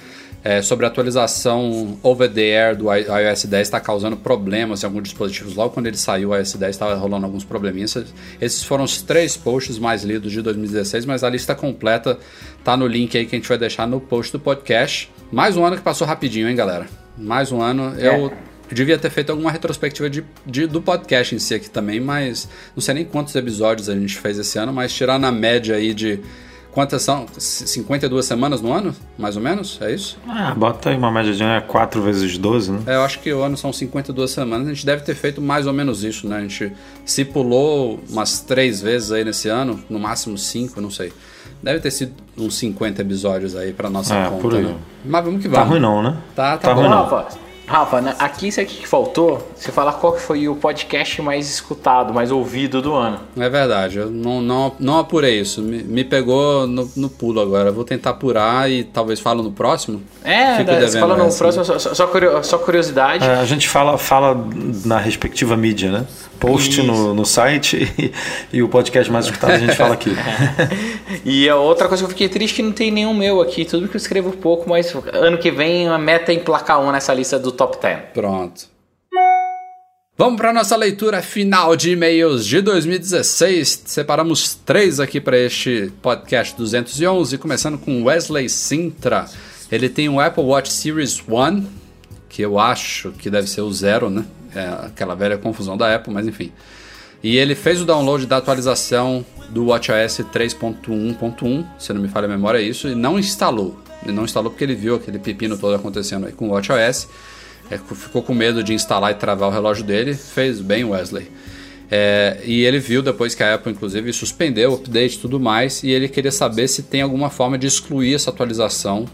é, sobre a atualização over the air do iOS 10 está causando problemas em alguns dispositivos. Logo quando ele saiu, o iOS 10 estava rolando alguns probleminhas. Esses foram os três posts mais lidos de 2016, mas a lista completa tá no link aí que a gente vai deixar no post do podcast. Mais um ano que passou rapidinho, hein, galera? Mais um ano. É. Eu devia ter feito alguma retrospectiva de, de- do podcast em si aqui também, mas não sei nem quantos episódios a gente fez esse ano, mas tirar na média aí de. Quantas são? C- 52 semanas no ano? Mais ou menos? É isso? Ah, bota aí uma média de né, 4 vezes 12, né? É, eu acho que o ano são 52 semanas. A gente deve ter feito mais ou menos isso, né? A gente se pulou umas três vezes aí nesse ano, no máximo cinco, não sei. Deve ter sido uns 50 episódios aí pra nossa É, conta, por aí. né? Mas vamos que Tá vamos. ruim não, né? Tá, tá, Tá bom. ruim não. Rafa, né, aqui isso aqui que faltou, você falar qual que foi o podcast mais escutado, mais ouvido do ano. É verdade, eu não, não, não apurei isso. Me, me pegou no, no pulo agora. Vou tentar apurar e talvez falo no próximo. É, Fico da- você fala no essa. próximo, só, só- só curiosidade. É, a gente fala, fala na respectiva mídia, né? Post no, no site [LAUGHS] e, e o podcast mais escutado a gente fala aqui. [LAUGHS] E a outra coisa que eu fiquei triste é que não tem nenhum meu aqui, tudo que eu escrevo pouco, mas ano que vem a meta é emplacar um nessa lista do top 10. Pronto. Vamos para nossa leitura final de e-mails de 2016. Separamos três aqui para este podcast 211, começando com Wesley Sintra. Ele tem um Apple Watch Series 1, que eu acho que deve ser o zero, né? É aquela velha confusão da Apple, mas enfim. E ele fez o download da atualização do WatchOS 3.1.1, se não me falha a memória é isso, e não instalou. Ele não instalou porque ele viu aquele pepino todo acontecendo aí com o WatchOS. É, ficou com medo de instalar e travar o relógio dele. Fez bem, Wesley. É, e ele viu depois que a Apple, inclusive, suspendeu o update e tudo mais. E ele queria saber se tem alguma forma de excluir essa atualização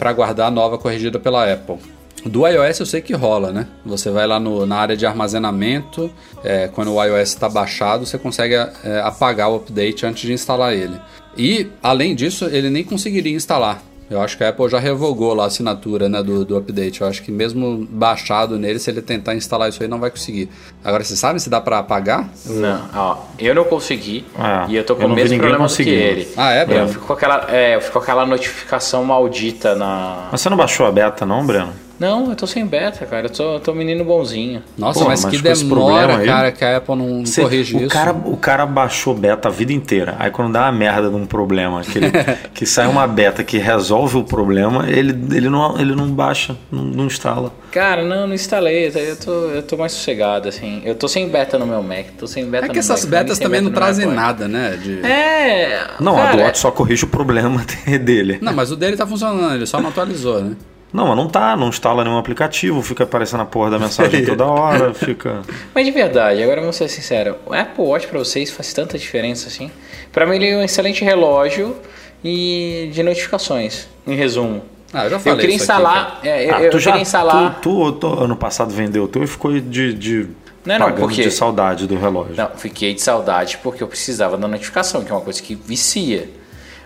para guardar a nova corrigida pela Apple. Do iOS eu sei que rola, né? Você vai lá no- na área de armazenamento, é, quando o iOS está baixado, você consegue é, apagar o update antes de instalar ele. E, além disso, ele nem conseguiria instalar. Eu acho que a Apple já revogou lá a assinatura né, do, do update. Eu acho que mesmo baixado nele, se ele tentar instalar isso aí, não vai conseguir. Agora, você sabe se dá para apagar? Não, ó, eu não consegui Ah, e eu tô com eu o não vi mesmo ninguém problema do que ele. Ah, é, Breno? Eu fico com aquela, é, eu fico com aquela notificação maldita na. Mas você não baixou a beta não, Breno? Não, eu tô sem beta, cara. Eu tô, tô menino bonzinho. Nossa, Pô, mas, mas que demora, cara, que a Apple não, não Você- corrige o isso. Cara, o cara baixou beta a vida inteira. Aí quando dá uma merda de um problema, que, ele- [LAUGHS] que sai uma beta que resolve o problema, ele, ele, não, ele não baixa, não, não instala. Cara, não, não instalei. Eu tô, eu tô mais sossegado, assim. Eu tô sem beta no meu Mac. Tô sem beta É no que essas Mac, betas também não beta no trazem nada, né? de- É. Não, a cara, do Watch só corrige o problema [LAUGHS] dele. Não, mas o dele tá funcionando, ele só não atualizou, né? Não, mas não tá, não instala nenhum aplicativo, fica aparecendo a porra da mensagem toda hora, [LAUGHS] fica. Mas de verdade, agora vamos ser sinceros, o Apple Watch pra vocês faz tanta diferença assim? Pra mim ele é um excelente relógio e de notificações, em resumo. Ah, eu já falei Eu queria isso aqui, instalar, é, eu, Ah, eu tu já queria instalar. Tu, tu, tu ano passado vendeu o teu e ficou de, de Não, não, porque- de saudade do relógio. Não, fiquei de saudade porque eu precisava da notificação, que é uma coisa que vicia.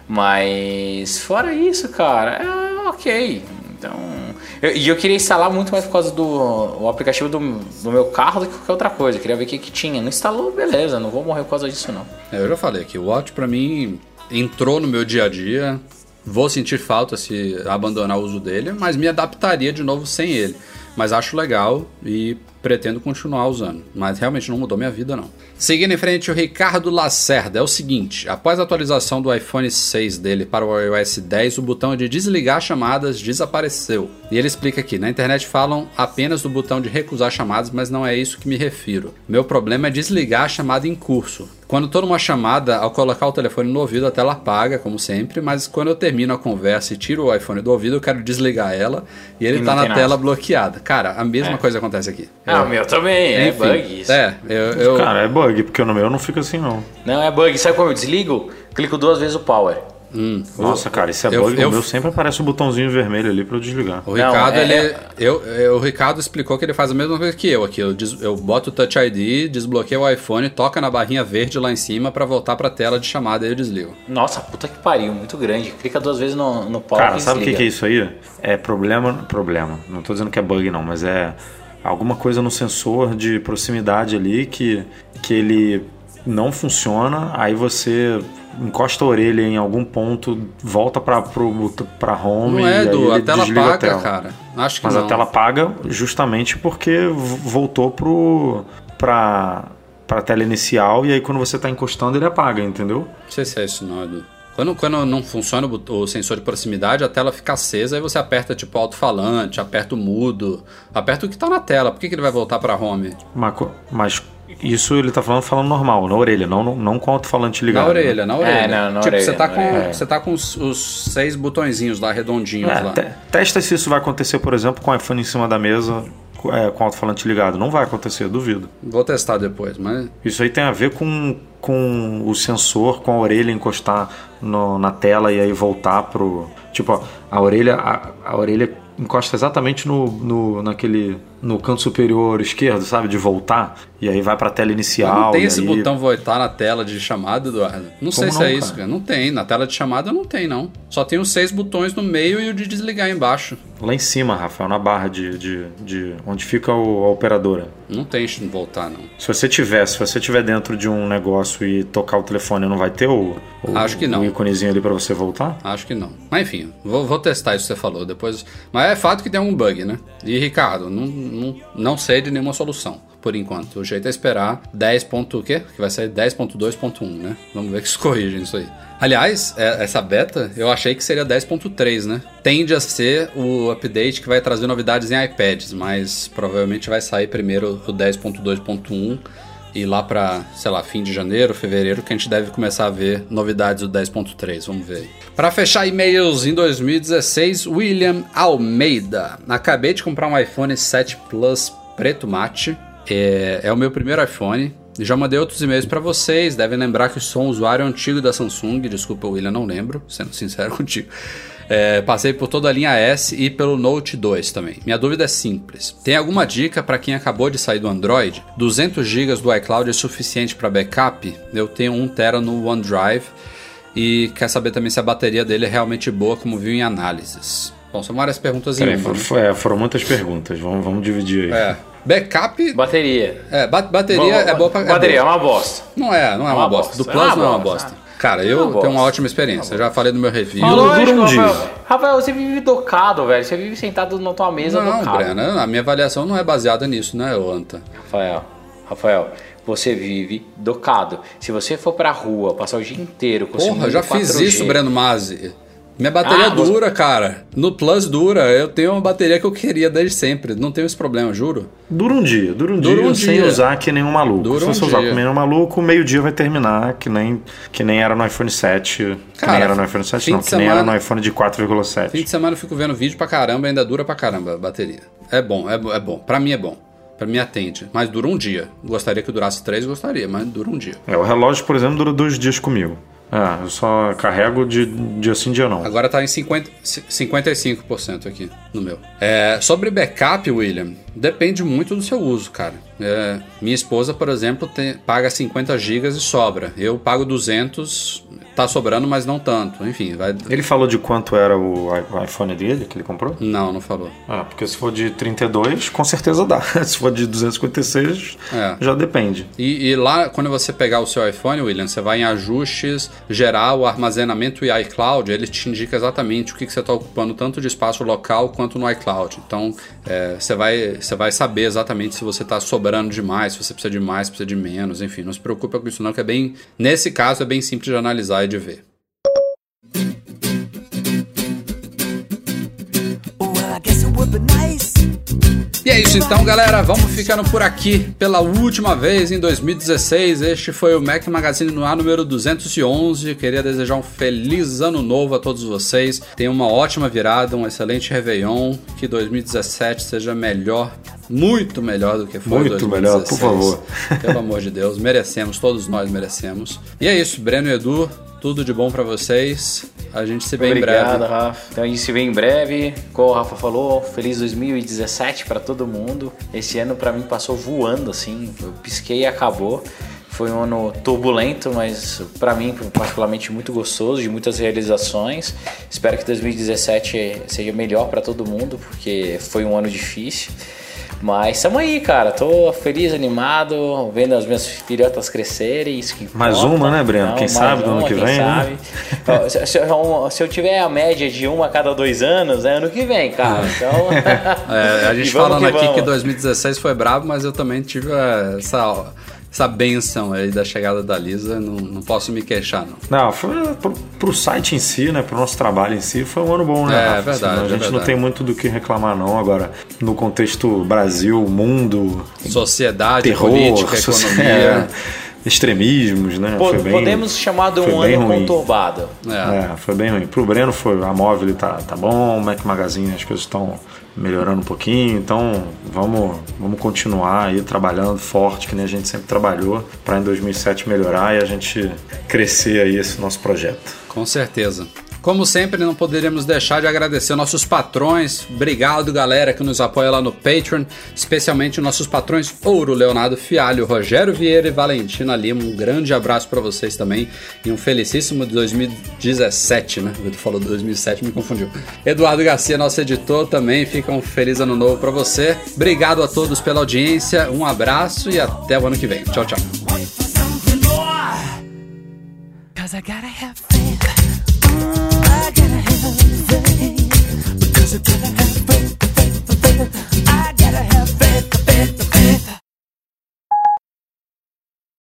Mas fora isso, cara, é ok. Então, e eu, queria instalar muito mais por causa do o aplicativo do, do meu carro do que qualquer outra coisa. Eu queria ver o que, que tinha. Não instalou, beleza, não vou morrer por causa disso não. É, eu já falei aqui, o Watch pra mim entrou no meu dia a dia. Vou sentir falta se abandonar o uso dele, mas me adaptaria de novo sem ele. Mas acho legal e pretendo continuar usando. Mas realmente não mudou minha vida, não. Seguindo em frente, o Ricardo Lacerda é o seguinte: após a atualização do iPhone 6 dele para o iOS 10, o botão de desligar chamadas desapareceu. E ele explica aqui: na internet falam apenas do botão de recusar chamadas, mas não é isso que me refiro. Meu problema é desligar a chamada em curso. Quando estou numa chamada, ao colocar o telefone no ouvido, a tela apaga, como sempre, mas quando eu termino a conversa e tiro o iPhone do ouvido, eu quero desligar ela e ele E não tá na nada. tela bloqueada. Cara, a mesma coisa acontece aqui. Ah, o meu também, é Enfim, bug isso. É, eu, eu- Cara, é bug, porque no meu não fica assim não. Não, é bug. Sabe como eu desligo? Clico duas vezes o power. Nossa, cara, isso é eu- bug. eu- O meu sempre aparece o botãozinho vermelho ali pra eu desligar. O Não, Ricardo, é- ele. é- Eu, eu- o Ricardo explicou que ele faz a mesma coisa que eu aqui. Eu, des- eu boto o Touch ID, desbloqueio o iPhone, toca na barrinha verde lá em cima pra voltar pra tela de chamada e eu desligo. Nossa, puta que pariu, muito grande. Clica duas vezes no, no power Cara, e sabe o que, que é isso aí? É problema. Problema. Não tô dizendo que é bug, não, mas é alguma coisa no sensor de proximidade ali que, que ele não funciona, aí você encosta a orelha em algum ponto, volta pra, pro, pra home Não e é, Edu, a tela desliga a tela. cara. Acho que Mas não. a tela apaga justamente porque voltou pro, pra, pra tela inicial e aí quando você tá encostando ele apaga, entendeu? Não sei se é isso não, Edu. Quando, quando não funciona o, o sensor de proximidade, a tela fica acesa e você aperta tipo alto-falante, aperta o mudo, aperta o que tá na tela. Por que, que ele vai voltar pra home? Mas, isso ele tá falando falando normal, na orelha, não, não, não com o alto-falante ligado. Na orelha, na orelha. É, não, na tipo, orelha, você tá com, orelha. você tá com os, os seis botõezinhos lá, redondinhos É, lá. te- testa se isso vai acontecer, por exemplo, com o iPhone em cima da mesa, é, com o alto-falante ligado. Não vai acontecer, duvido. Vou testar depois, mas Isso aí tem a ver com, com o sensor, com a orelha encostar no- na tela e aí voltar pro. Tipo, ó, a orelha, a, a orelha encosta exatamente no, no, naquele. No canto superior esquerdo, sabe? De voltar. E aí vai pra tela inicial. não tem esse aí- botão voltar na tela de chamada, Eduardo. Não sei se não, é isso, cara? cara. Não tem. Na tela de chamada não tem, não. Só tem os seis botões no meio e o de desligar embaixo. Lá em cima, Rafael, na barra de, de, de onde fica o- a operadora. Não tem voltar, não. Se você tiver, se você tiver dentro de um negócio e tocar o telefone, não vai ter o, o, Acho que não. o íconezinho ali pra você voltar? Acho que não. Mas enfim, vou, vou testar isso que você falou depois. Mas é fato que tem um bug, né? E Ricardo, não, não, não sei de nenhuma solução, por enquanto. O jeito é esperar 10. ponto o quê? Que vai sair 10.2.1, né? Vamos ver que se [LAUGHS] corrigem isso aí. Aliás, é- essa beta eu achei que seria 10.3, né? Tende a ser o update que vai trazer novidades em iPads, mas provavelmente vai sair primeiro o 10.2.1 e lá pra, sei lá, fim de janeiro, fevereiro, que a gente deve começar a ver novidades do 10.3. Vamos ver. Pra fechar e-mails em 2016, William Almeida. Acabei de comprar um iPhone 7 Plus preto mate. É, é o meu primeiro iPhone. Já mandei outros e-mails pra vocês. Devem lembrar que sou um usuário antigo da Samsung. Desculpa, William, não lembro, sendo sincero [LAUGHS] contigo. É, passei por toda a linha S e pelo Note 2 também. Minha dúvida é simples. Tem alguma dica para quem acabou de sair do Android? 200 GB do iCloud é suficiente para backup? Eu tenho 1 TB no OneDrive e quer saber também se a bateria dele é realmente boa, como viu em análises. Bom, são várias perguntas em uma. foram, né? é, foram muitas perguntas. Vamos, vamos dividir aí. É. Backup. Bateria. É, ba- bateria é boa pra. é Bateria é boa. uma bosta. Não é, não é uma, uma bosta. bosta. Do Plus É uma não é uma bosta. Cara, eu tenho uma ótima experiência. Já falei no meu review. Lógico, dura um dia. Rafael. Rafael, você vive docado, velho. Você vive sentado na tua mesa Não, docado. Breno, a minha avaliação não é baseada nisso, né, Anta? Rafael, Rafael, você vive docado. Se você for pra rua, passar o dia inteiro com Porra, seu já fiz 4G, isso, Breno Mazzi. Minha bateria Ah, você- dura, cara. No Plus dura. Eu tenho uma bateria que eu queria desde sempre. Não tenho esse problema, juro. Dura um dia, dura um Dura dia um sem dia. usar que nem um maluco. Dura Se um você usar dia. que nem um maluco, meio-dia vai terminar, que nem, que nem era no iPhone 7. que Cara, nem era no iPhone 7, fim não, que nem era semana- no iPhone de 4,7. Fim de semana eu fico vendo vídeo pra caramba, ainda dura pra caramba a bateria. É bom, é, é bom. Pra mim é bom. Pra mim atende. Mas dura um dia. Gostaria que durasse três, gostaria, mas dura um dia. É, o relógio, por exemplo, dura dois dias comigo. Ah, eu só carrego de dia sim, dia não. Agora tá em 50, 55% aqui no meu. É, sobre backup, William, depende muito do seu uso, cara. É, minha esposa, por exemplo, tem- paga 50 gigas e sobra. Eu pago 200, tá sobrando, mas não tanto. Enfim, vai. Ele falou de quanto era o iPhone dele que ele comprou? Não, não falou. Ah, porque se for de 32, com certeza dá. [LAUGHS] Se for de 256, É. já depende. E, e lá, quando você pegar o seu iPhone, William, você vai em ajustes, geral, armazenamento e iCloud, ele te indica exatamente o que, que você está ocupando, tanto de espaço local quanto no iCloud. Então, é, você, vai, você vai saber exatamente se você está sobrando demais, se você precisa de mais, precisa de menos, enfim. Não se preocupa com isso não, que é bem... Nesse caso, é bem simples de analisar e de ver. E é isso então, galera. Vamos ficando por aqui pela última vez em 2016. Este foi o Mac Magazine no ar número 211. Queria desejar um feliz ano novo a todos vocês. Tenham uma ótima virada, um excelente Réveillon. Que 2017 seja melhor, muito melhor do que foi Muito 2016. melhor, por favor. Pelo amor de Deus, merecemos, todos nós merecemos. E é isso, Breno e Edu, tudo de bom pra vocês. A gente se vê em breve. Obrigado, Rafa. Então a gente se vê em breve. Como o Rafa falou, feliz 2017 pra todo mundo. Esse ano pra mim passou voando assim. Eu pisquei e acabou. Foi um ano turbulento, mas pra mim particularmente muito gostoso, de muitas realizações. Espero que 2017 seja melhor pra todo mundo, porque foi um ano difícil. Mas estamos aí, cara. Tô feliz, animado, vendo as minhas filhotas crescerem. Isso que Mais importa. uma, né, Breno? Quem mais sabe do ano que quem vem, né? sabe. Ó, se, se eu- se eu tiver a média de uma a cada dois anos, é ano que vem, cara. Então. [LAUGHS] É, a [LAUGHS] gente falando que aqui vamos. que 2016 foi brabo, mas eu também tive é, essa, essa benção aí da chegada da Lisa, não, não posso me queixar, não. Não, foi pro, pro site em si, né? Pro nosso trabalho em si, foi um ano bom, né? É, Rafa? verdade, Assim, a é gente não verdade. tem muito do que reclamar, não. Agora, no contexto Brasil, mundo, Sociedade, terror, política, economia. [LAUGHS] é, extremismos, né? Po- Foi bem- Podemos chamar de um foi bem ano ruim. conturbado. É. É, foi bem ruim. Pro Breno foi, a móvel tá, tá bom, o Mac Magazine as coisas estão melhorando um pouquinho, então vamos, vamos continuar aí trabalhando forte, que nem a gente sempre trabalhou, para em 2007 melhorar e a gente crescer aí esse nosso projeto. Com certeza. Como sempre, não poderíamos deixar de agradecer nossos patrões. Obrigado, galera, que nos apoia lá no Patreon, especialmente nossos patrões Ouro, Leonardo Fialho, Rogério Vieira e Valentina Lima. Um grande abraço para vocês também e um felicíssimo de 2017, né? Tu falou 2007, me confundiu. Eduardo Garcia, nosso editor, também fica um feliz ano novo para você. Obrigado a todos pela audiência, um abraço e até o ano que vem. Tchau, tchau. I gotta have faith. Faith. Because I gotta have faith, faith, faith. I gotta have faith.